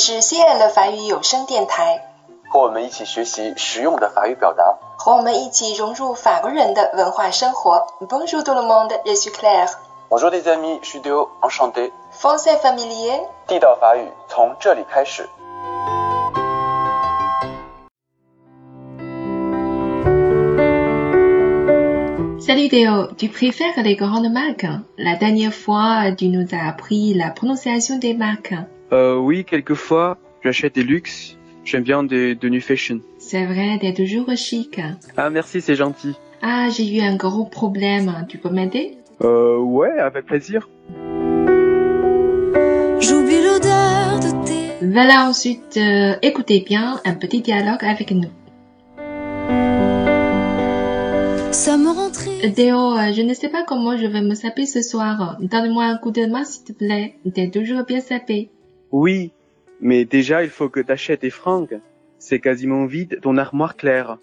是西安的法语有声电台，和我们一起学习实用的法语表达。和我们一起融入法国人的文化生活。Bonjour tout le monde, je suis Claire. Bonjour des amis, je suis Théo, enchanté. Français familier. 地道法语从这里开始。 Salut Théo, tu préfères les grandes marques La dernière fois, tu nous as appris la prononciation des marques. Euh, oui, quelquefois, j'achète des luxes. J'aime bien des, de new fashion. C'est vrai, t'es toujours chic. Ah, merci, c'est gentil. Ah, j'ai eu un gros problème. Tu peux m'aider? Euh, ouais, avec plaisir. J'oublie l'odeur de tes Voilà, ensuite, euh, écoutez bien un petit dialogue avec nous. Ça me rend triste. Théo, euh, je ne sais pas comment je vais me saper ce soir. Donne-moi un coup de main, s'il te plaît. T'es toujours bien sapé. Oui, mais déjà, il faut que t'achètes des fringues. C'est quasiment vide ton armoire claire.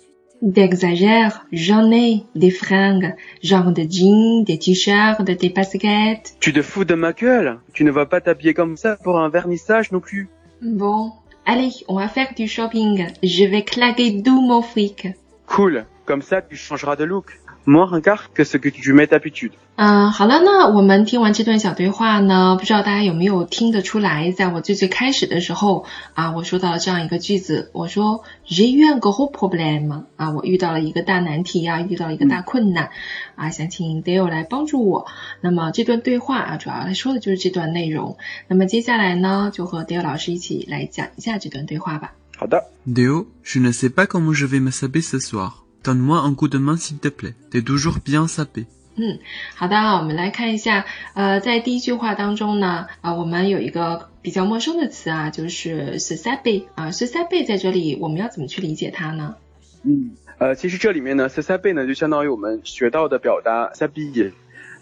T'exagères, j'en ai des fringues, genre de jeans, des t-shirts, des baskets. Tu te fous de ma gueule Tu ne vas pas t'habiller comme ça pour un vernissage non plus. Bon, allez, on va faire du shopping. Je vais claquer tout mon fric. Cool, comme ça tu changeras de look. Moins regard que ce que tu mets d'habitude. 嗯，好了，那我们听完这段小对话呢，不知道大家有没有听得出来，在我最最开始的时候啊，我说到了这样一个句子，我说 j'ai eu un gros problème 啊，我遇到了一个大难题啊，遇到了一个大困难啊，想请 Dale 来帮助我。那么这段对话啊，主要来说的就是这段内容。那么接下来呢，就和 Dale 老师一起来讲一下这段对话吧。好的。Déo, je ne sais pas comment je vais me saper ce soir. Donne-moi un coup de main s'il te plaît. T'es toujours bien sapé. 嗯，好的，我们来看一下，呃，在第一句话当中呢，啊、我们有一个比较陌生的词啊，就是 s a b e 啊 s a b e 在这里我们要怎么去理解它呢？嗯，呃，其实这里面呢 s a b 呢就相当于我们学到的表达 s a b i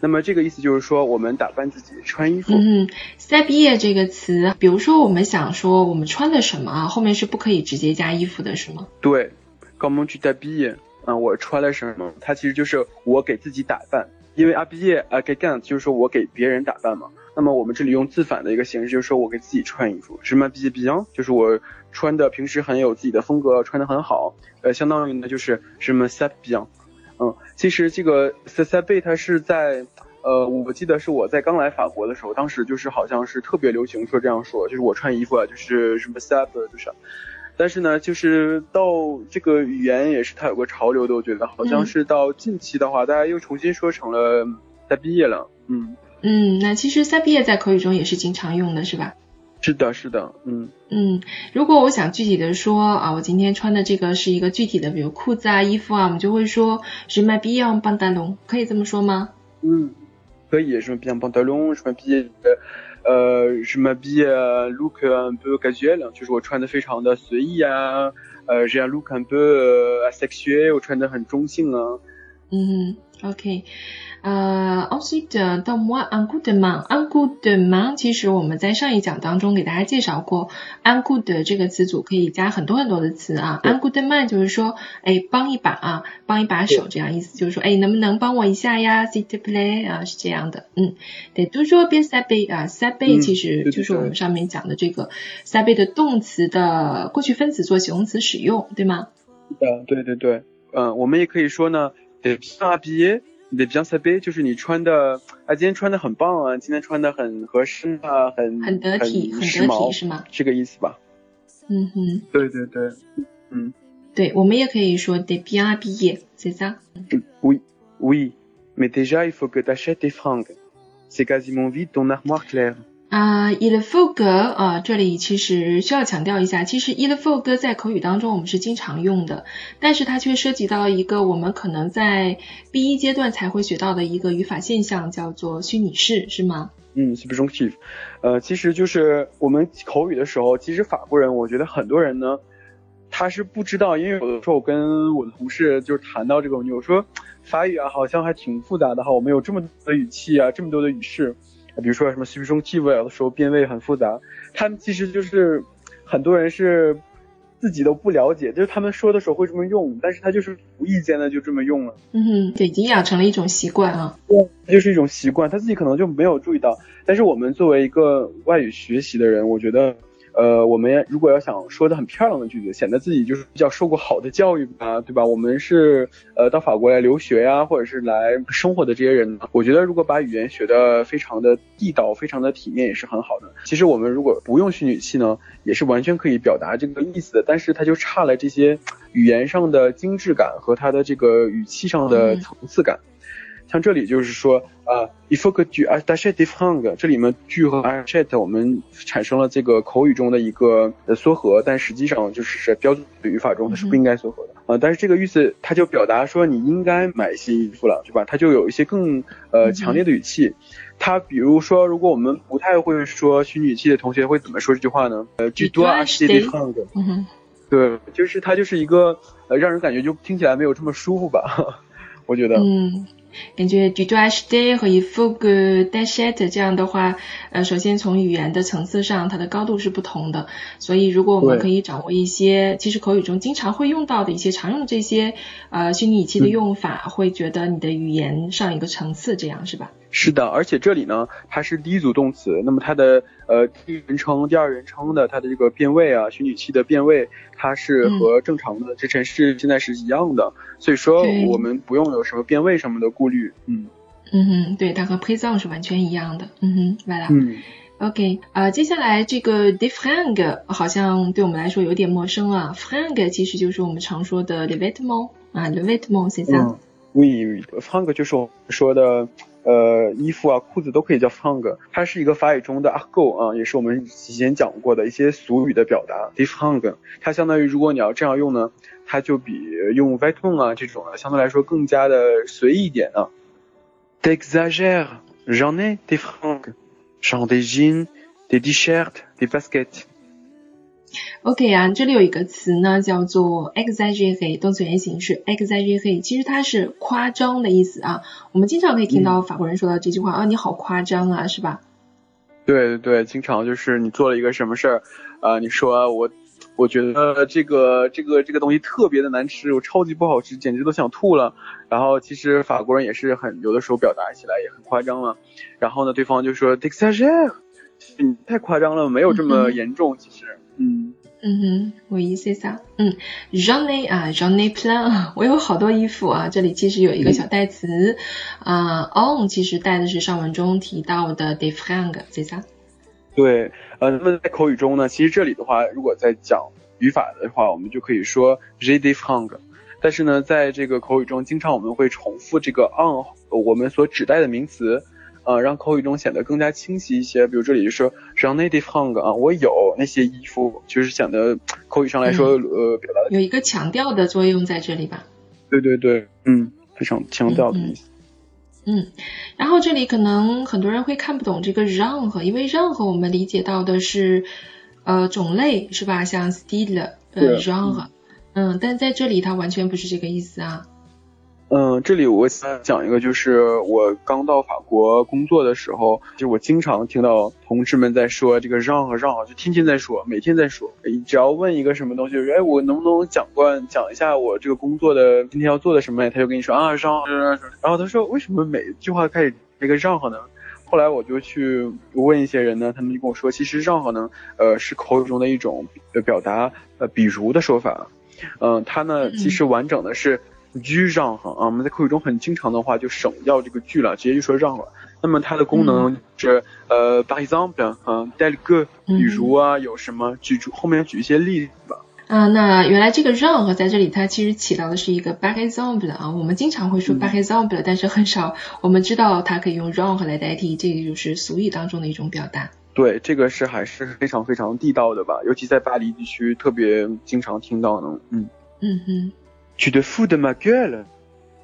那么这个意思就是说我们打扮自己，穿衣服。嗯 s a b e 这个词，比如说我们想说我们穿的什么啊，后面是不可以直接加衣服的，是吗？对，comment tu t'habilles？啊，我穿了什么？它其实就是我给自己打扮，因为 habiller 啊 g e g a n 就是说我给别人打扮嘛。那么我们这里用自反的一个形式，就是说我给自己穿衣服。什么 b i bien？就是我穿的平时很有自己的风格，穿的很好。呃，相当于呢就是什么 s a bien。嗯，其实这个 s a b 它是在。呃，我记得是我在刚来法国的时候，当时就是好像是特别流行说这样说，就是我穿衣服啊，就是什么 sab 就是，但是呢，就是到这个语言也是它有个潮流的，我觉得好像是到近期的话，大家又重新说成了在毕业了，嗯嗯，那其实 a b e 在口语中也是经常用的，是吧？是的，是的，嗯嗯，如果我想具体的说啊，我今天穿的这个是一个具体的，比如裤子啊、衣服啊，我们就会说 je m'habille en pantalon，可以这么说吗？嗯，可以，je m'habille en pantalon，je m'habille，呃，je m'habille look un peu casual，就是我穿的非常的随意啊，呃，j'ai un look un peu asexué，我穿的很中性啊。嗯，OK， 呃，also the do more un good man，un good man，其实我们在上一讲当中给大家介绍过，un good 这个词组可以加很多很多的词啊。un good man 就是说，哎，帮一把啊，帮一把手这样意思，就是说，哎，能不能帮我一下呀？Sit play 啊，是这样的。嗯，得 do so be 啊，so be 其实就是我们上面讲的这个 so be 的动词的过去分词做形容词使用，对吗？嗯，对对对，嗯，我们也可以说呢，得 be。你得 bien s'habiller，就是你穿的啊，今天穿的很棒啊，今天穿的很合适啊，很很得体，很时得体髦，是吗？这个意思吧？嗯哼，对对对，嗯，对，我们也可以说 de bien habillé，c'est ça？ Oui, oui, mais déjà il faut que t'achètes tes fringues. C'est quasiment vide ton armoire claire. 啊、，il faut 啊、这里其实需要强调一下，其实 il faut 在口语当中我们是经常用的，但是它却涉及到一个我们可能在 B 一阶段才会学到的一个语法现象，叫做虚拟式，是吗？嗯，subjunctive，呃，其实就是我们口语的时候，其实法国人，我觉得很多人呢，他是不知道，因为有的时候我跟我的同事就是谈到这个问题，我说法语啊，好像还挺复杂的哈，我们有这么多的语气啊，这么多的语式，比如说什么 subjunctive，有的时候变位很复杂，他们其实就是很多人是自己都不了解，就是他们说的时候会这么用，但是他就是无意间的就这么用了。嗯哼，对，已经养成了一种习惯啊。对就是一种习惯，他自己可能就没有注意到。但是我们作为一个外语学习的人，我觉得，呃，我们如果要想说的很漂亮的句子，显得自己就是比较受过好的教育啊，对吧？我们是呃到法国来留学呀，或者是来生活的这些人，我觉得如果把语言学的非常的地道、非常的体面，也是很好的。其实我们如果不用虚拟语气呢，也是完全可以表达这个意思的，但是它就差了这些语言上的精致感和它的这个语气上的层次感。像这里就是说，呃，il faut que tu achètes des francs，这里面 tu 和 achète 我们产生了这个口语中的一个缩合，但实际上就是标准的语法中它是不应该缩合的啊。但是这个意思它就表达说你应该买新衣服了，对吧？它就有一些更呃强烈的语气。它比如说，如果我们不太会说虚拟语气的同学会怎么说这句话呢？呃，tu dois acheter des francs。对，就是它就是一个呃让人感觉就听起来没有这么舒服吧，我觉得。嗯。感觉 du dois acheter 和 il faut que tu achètes 这样的话，呃，首先从语言的层次上，它的高度是不同的。所以如果我们可以掌握一些，其实口语中经常会用到的一些常用的这些呃虚拟语气的用法，会觉得你的语言上一个层次，这样是吧？是的，而且这里呢，它是第一组动词，那么它的呃第一人称、第二人称的它的这个变位啊，虚拟器的变位，它是和正常的这陈式现在是一样的，所以说我们不用有什么变位什么的顾虑，嗯。嗯哼，对，它和 présent 是完全一样的，嗯哼，完了，嗯，OK，呃，接下来这个 de franc 好像对我们来说有点陌生啊，franc 其实就是我们常说的 le vêtement 啊，le vêtement c'est ça。oui franc 就是我们说的。呃，衣服啊、裤子都可以叫 fang，它是一个法语中的 argot 啊，也是我们以前讲过的一些俗语的表达。d e f a n g 它相当于如果你要这样用呢，它就比用 v e t o n 啊这种啊相对来说更加的随意一点啊。D'exagère，j'en ai des frangs，j'en des jeans，des t-shirts，des baskets。OK 啊，这里有一个词呢，叫做 exaggerate，动词原形是 exaggerate，其实它是夸张的意思啊。我们经常可以听到法国人说到这句话啊，你好夸张啊，是吧？对对对，经常就是你做了一个什么事儿啊，你说我我觉得这个这个这个东西特别的难吃，我超级不好吃，简直都想吐了。然后其实法国人也是很有的时候表达起来也很夸张了。然后呢，对方就说 exaggerate，你太夸张了，没有这么严重，其实。嗯嗯哼，我意思啥？嗯，j'en ai 啊，j'en ai plein，我有好多衣服啊。这里其实有一个小代词啊，on 其实带的是上文中提到的 des francs，是啥？对，呃，那么在口语中呢，其实这里的话，如果在讲语法的话，我们就可以说 j'ai des francs。但是呢，在这个口语中，经常我们会重复这个 on 我们所指代的名词。呃，让口语中显得更加清晰一些。比如这里就说 j o n a d e hung 啊，我有那些衣服，就是显得口语上来说，呃，表达有一个强调的作用在这里吧？对对对，嗯，非常强调的意思。嗯，然后这里可能很多人会看不懂这个让和，因为让和我们理解到的是呃种类是吧？像 style 呃让和，嗯，但在这里它完全不是这个意思啊。嗯，这里我想讲一个，就是我刚到法国工作的时候，就我经常听到同事们在说这个让和让，就天天在说，每天在说。只要问一个什么东西，哎，我能不能讲过讲一下我这个工作的今天要做的什么？他就跟你说啊让，然后他说为什么每句话开始这个让和呢？后来我就去问一些人呢，他们就跟我说，其实让和呢，呃，是口语中的一种表达呃比如的说法。嗯，它呢其实完整的是。句让哈啊，我们在口语中很经常的话就省掉这个句了，直接就说让了。那么它的功能是呃，par exemple 啊，tel que，比如啊，有什么举出后面举一些例子吧。啊，那原来这个让和在这里它其实起到的是一个 par exemple 啊，我们经常会说 par exemple，但是很少我们知道它可以用让和来代替，这个就是俗语当中的一种表达。对，这个是还是非常非常地道的吧，尤其在巴黎地区特别经常听到呢。嗯嗯哼。Tu te fous de ma gueule?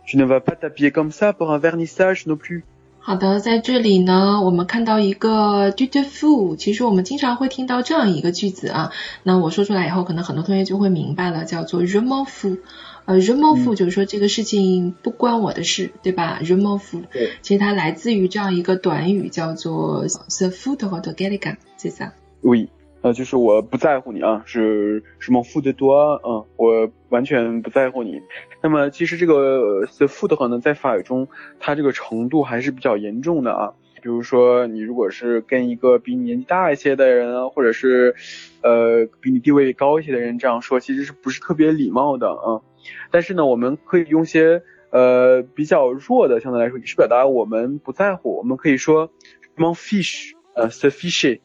Tu ne vas pas t'habiller comme ça pour un vernissage non plus. 好的，在这里呢，我们看到一个 tu te fous，其实我们经常会听到这样一个句子啊。那我说出来以后，可能很多同学就会明白了，叫做 je m'en fous。呃，je m'en fous 就是说这个事情不关我的事，对吧？je m'en fous。对。其实它来自于这样一个短语，叫做 the foutre de quelqu'un，c'est ça。Oui。呃，就是我不在乎你啊，是什么负的多，嗯，我完全不在乎你。那么其实这个 the food 呢，在法语中，它这个程度还是比较严重的啊。比如说你如果是跟一个比你年纪大一些的人啊，或者是呃比你地位高一些的人这样说，其实是不是特别礼貌的啊？但是呢，我们可以用些呃比较弱的，相对来说也是表达我们不在乎。我们可以说 mon fish，呃，sufficient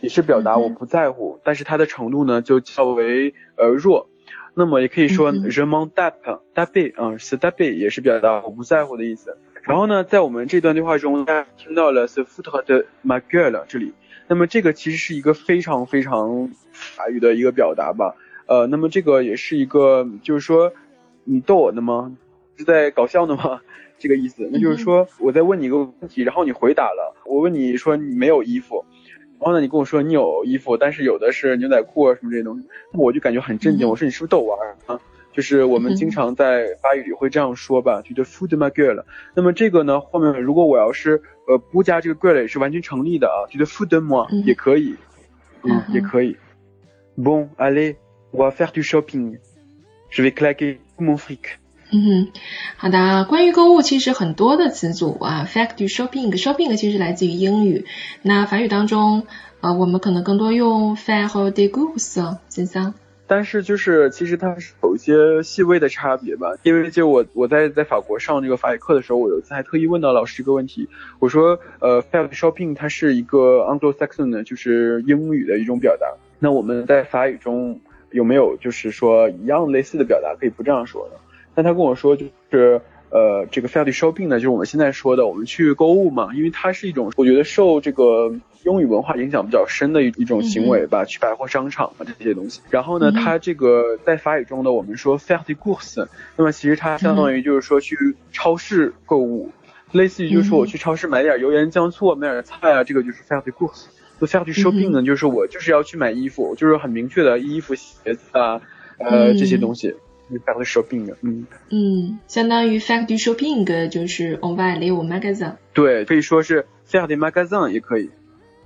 也是表达我不在乎，但是它的程度呢就较为呃弱。那么也可以说 je m'en tape，tape 啊 s tape 也是表达我不在乎的意思。然后呢，在我们这段对话中，大家听到了 se foutre de ma gueule 这里，那么这个其实是一个非常非常法语的一个表达吧。呃，那么这个也是一个，就是说你逗我呢吗？是在搞笑呢吗？这个意思。那就是说我在问你一个问题，然后你回答了。我问你说你没有衣服，然后呢你跟我说你有衣服，但是有的是牛仔裤啊什么这些东西，那我就感觉很震惊。我说你是不是逗我玩啊？就是我们经常在法语里会这样说吧，就叫 f o o d my girl。那么这个呢，后面如果我要是呃不加这个 girl 也是完全成立的啊，就叫 f o o moi 也可以，嗯，也可以。Bon, allez, on va faire du shopping. Je vais claquer mon fric. 嗯哼，好的。关于购物，其实很多的词组啊，fact du shopping，shopping 其实来自于英语。那法语当中，呃，我们可能更多用 faire des courses，先生。但是就是其实它是有一些细微的差别吧，因为就我我在在法国上这个法语课的时候，我有一次还特意问到老师一个问题，我说呃 fact shopping 它是一个 Anglo-Saxon 的，就是英语的一种表达，那我们在法语中有没有就是说一样类似的表达可以不这样说呢？但他跟我说就是呃这个 f a c shopping 呢，就是我们现在说的我们去购物嘛，因为它是一种我觉得受这个。英语文化影响比较深的一一种行为吧，去百货商场啊这些东西。然后呢，它这个在法语中呢，我们说 faire des courses，那么其实它相当于就是说去超市购物，类似于就是说我去超市买点油盐酱醋，买点菜啊，这个就是 faire des courses。做 faire du shopping 呢，就是我就是要去买衣服，就是很明确的衣服、鞋子啊，呃这些东西，faire du shopping。嗯嗯，相当于 faire du shopping 就是 on va aller au magasin。对，可以说是 faire des magasins 也可以。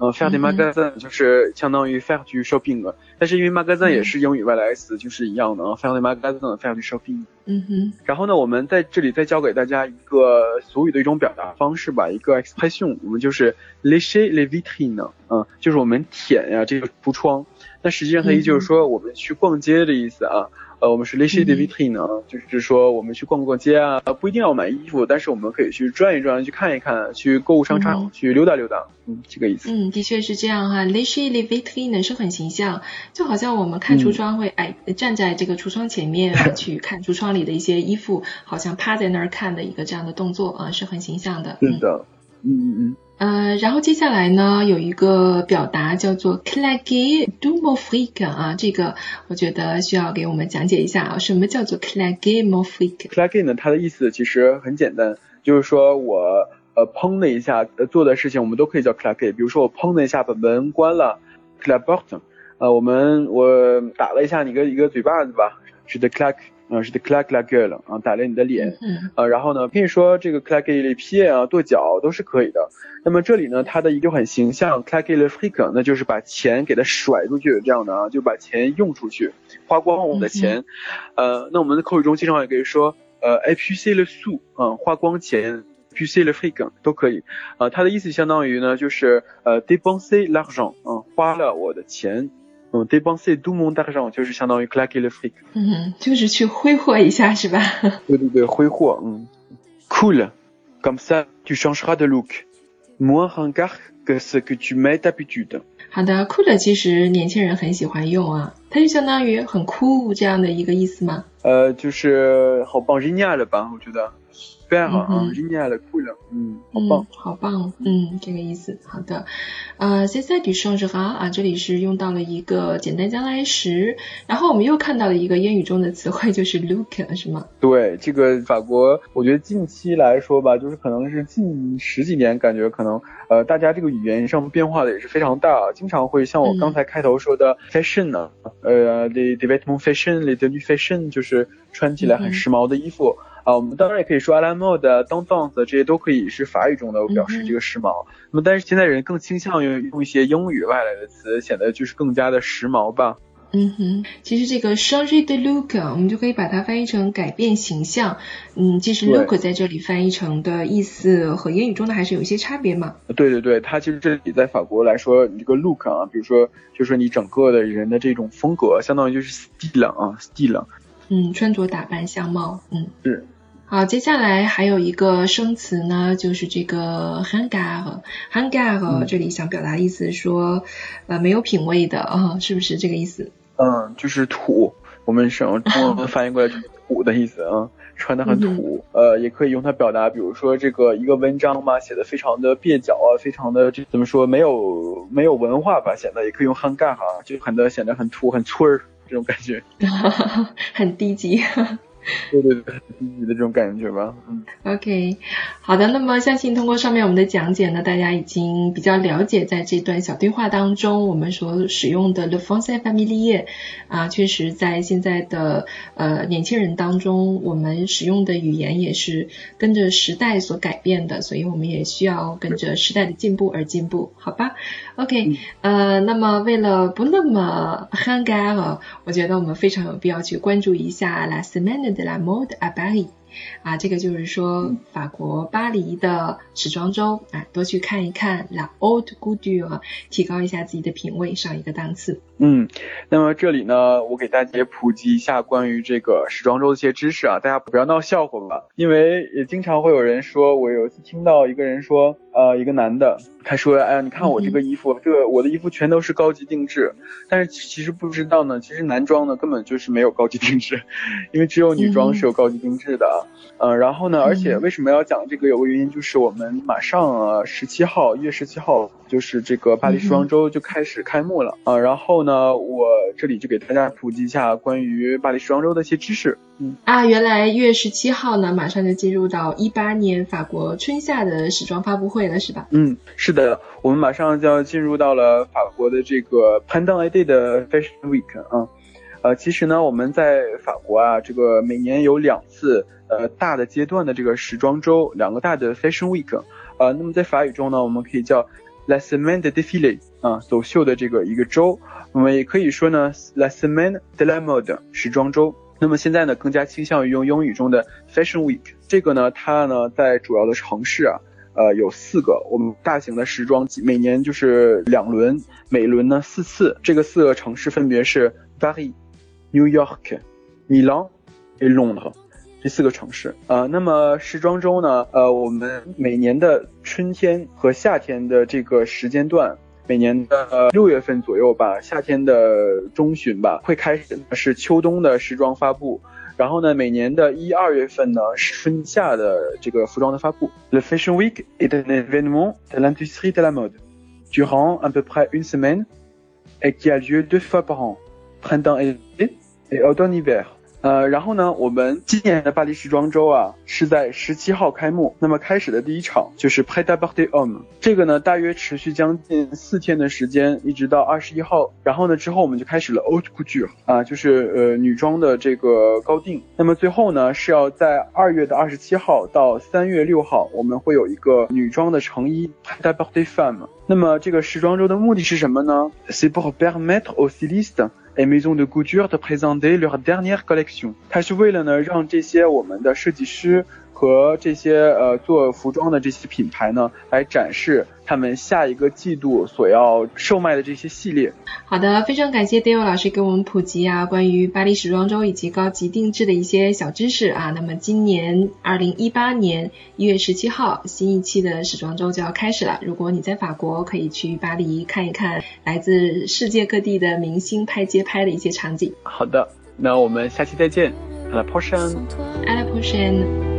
嗯，faire des magasins 就是相当于 faire du shopping，但是因为 magasin 也是英语外来词，就是一样的啊，faire des magasins，faire du shopping。嗯哼。然后呢，我们在这里再教给大家一个俗语的一种表达方式吧，一个 expression，我们就是 lécher les vitrines，嗯，就是我们舔呀这个橱窗。那实际上它也就是说我们去逛街的意思啊。呃，我们是 des vitrines 啊，就是说我们去逛逛街啊，不一定要买衣服，但是我们可以去转一转，去看一看，去购物商场，去溜达溜达，嗯，这个意思。嗯，的确是这样哈，lécher les vitrines 是很形象，就好像我们看橱窗会哎站在这个橱窗前面 去看橱窗里的一些衣服，好像趴在那儿看的一个这样的动作啊，是很形象的。是的，嗯嗯嗯。呃，然后接下来呢，有一个表达叫做 claquer du mon fric 啊，这个我觉得需要给我们讲解一下啊，什么叫做 claquer mon fric？claquer 呢，它的意思其实很简单，就是说我呃砰的一下做的事情，我们都可以叫 claquer。比如说我砰的一下把门关了 c l a b o t t o m。呃，我们我打了一下你个一个嘴巴子吧，是 the claque。啊，是的，claque la gueule 啊，打了你的脸，嗯，呃，然后呢，可以说这个 clack le pied 啊，跺脚都是可以的。那么这里呢，它的一个很形象，claque le fric，那就是把钱给它甩出去，这样的啊，就把钱用出去，花光我们的钱。呃，那我们的口语中经常也可以说，呃，épuiser le sou，啊，花光钱，épuiser le fric 都可以。啊，它的意思相当于呢，就是呃，dépenser l'argent，啊，花了我的钱。嗯，dépenser tout mon argent 就是相当于 claquer le fric。嗯，就是去挥霍一下是吧？对对对，挥霍，嗯。Cool，comme ça tu changeras de look，moins ringard que ce que tu mets d'habitude。好的，cool 其实年轻人很喜欢用啊，它就相当于很酷这样的一个意思吗？呃，就是好棒，génial 吧，我觉得。非常好啊，今年的酷了，嗯，好棒，好棒，嗯，这个意思，好的，呃，现在的双是哈啊，这里是用到了一个简单将来时，然后我们又看到了一个英语中的词汇，就是 look，是吗？对，这个法国，我觉得近期来说吧，就是可能是近十几年，感觉可能呃，大家这个语言上变化的也是非常大，经常会像我刚才开头说的 fashion 呢，呃，the the vêtements fashion，the tenue fashion，就是穿起来很时髦的衣服。啊，我们当然也可以说 a la mode、tendance 这些都可以是法语中的表示这个时髦。那么，但是现在人更倾向于用一些英语外来的词，显得就是更加的时髦吧。嗯哼，其实这个 changer de look，我们就可以把它翻译成改变形象。嗯，其实 look 在这里翻译成的意思和英语中的还是有一些差别嘛。对对对，它其实这里在法国来说，你这个 look 啊，比如说就是说你整个的人的这种风格，相当于就是 style 啊，style。嗯，穿着打扮、相貌，嗯。是。好，接下来还有一个生词呢，就是这个 hangar。hangar、嗯这里想表达意思说，呃，没有品味的啊、是不是这个意思？嗯，就是土，我们省 中文翻译过来就是土的意思啊，穿的很土。呃，也可以用它表达，比如说这个一个文章嘛，写的非常的蹩脚啊，非常的这怎么说，没有没有文化吧，显得也可以用 hangar 哈，就很的显得很土很村儿这种感觉。很低级。对 对对，低级的这种感觉吧。嗯。OK，好的，那么相信通过上面我们的讲解呢，大家已经比较了解，在这段小对话当中，我们所使用的 le français familier 啊，确实在现在的呃年轻人当中，我们使用的语言也是跟着时代所改变的，所以我们也需要跟着时代的进步而进步，好吧？OK，、呃，那么为了不那么 hang out，我觉得我们非常有必要去关注一下 la semaine de la mode à Paris。啊，这个就是说法国巴黎的时装周啊，多去看一看 La Haute Couture，提高一下自己的品味，上一个档次。嗯，那么这里呢，我给大家普及一下关于这个时装周的一些知识啊，大家不要闹笑话吧，因为也经常会有人说，我有一次听到一个人说，呃，一个男的，他说，哎呀，你看我这个衣服，这个我的衣服全都是高级定制，但是其实不知道呢，其实男装呢根本就是没有高级定制，因为只有女装是有高级定制的啊。呃，然后呢，而且为什么要讲这个？有个原因就是我们马上啊，十七号，一月十七号就是这个巴黎时装周就开始开幕了啊、呃。然后呢，我这里就给大家普及一下关于巴黎时装周的一些知识。嗯啊，原来一月十七号呢，马上就进入到一八年法国春夏的时装发布会了，是吧？嗯，是的，我们马上就要进入到了法国的这个 Pendant Day 的 Fashion Week 啊。呃，其实呢，我们在法国啊，这个每年有两次呃大的阶段的这个时装周，两个大的 Fashion Week。呃，那么在法语中呢，我们可以叫 La Semaine de Défilé 啊，走秀的这个一个周。我们也可以说呢，La Semaine de la Mode 时装周。那么现在呢，更加倾向于用英语中的 Fashion Week。这个呢，它呢在主要的城市啊，呃有四个，我们大型的时装每年就是两轮，每轮呢四次。这个四个城市分别是 Paris。New York、米兰、和 Londres 这四个城市。呃，那么时装周呢？呃，我们每年的春天和夏天的这个时间段，每年的六月份左右吧，夏天的中旬吧，会开始是秋冬的时装发布。然后呢，每年的一二月份呢是春夏的这个服装的发布。Le Fashion Week est un événement de l'industrie de la mode durant à peu près une semaine et qui a lieu deux fois par an, printemps et et automne-hiver。呃，然后呢，我们今年的巴黎时装周啊是在十七号开幕。那么开始的第一场就是 Prêt à porter homme，这个呢大约持续将近四天的时间，一直到二十一号。然后呢之后我们就开始了 Haute Couture 啊，就是呃女装的这个高定。那么最后呢是要在二月的二十七号到三月六号，我们会有一个女装的成衣 Prêt à porter femme。那么这个时装周的目的是什么呢？C'est pour permettre aux stylistes et maisons de couture de présenter leur dernière collection。它是为了呢让这些我们的设计师 和这些呃做服装的这些品牌呢来展示他们下一个季度所要售卖的这些系列。好的，非常感谢 Dale 老师给我们普及啊关于巴黎时装周以及高级定制的一些小知识啊。那么今年二零一八年一月十七号，新一期的时装周就要开始了。如果你在法国，可以去巴黎看一看来自世界各地的明星拍街拍的一些场景。好的，那我们下期再见，à la prochaine。À la prochaine。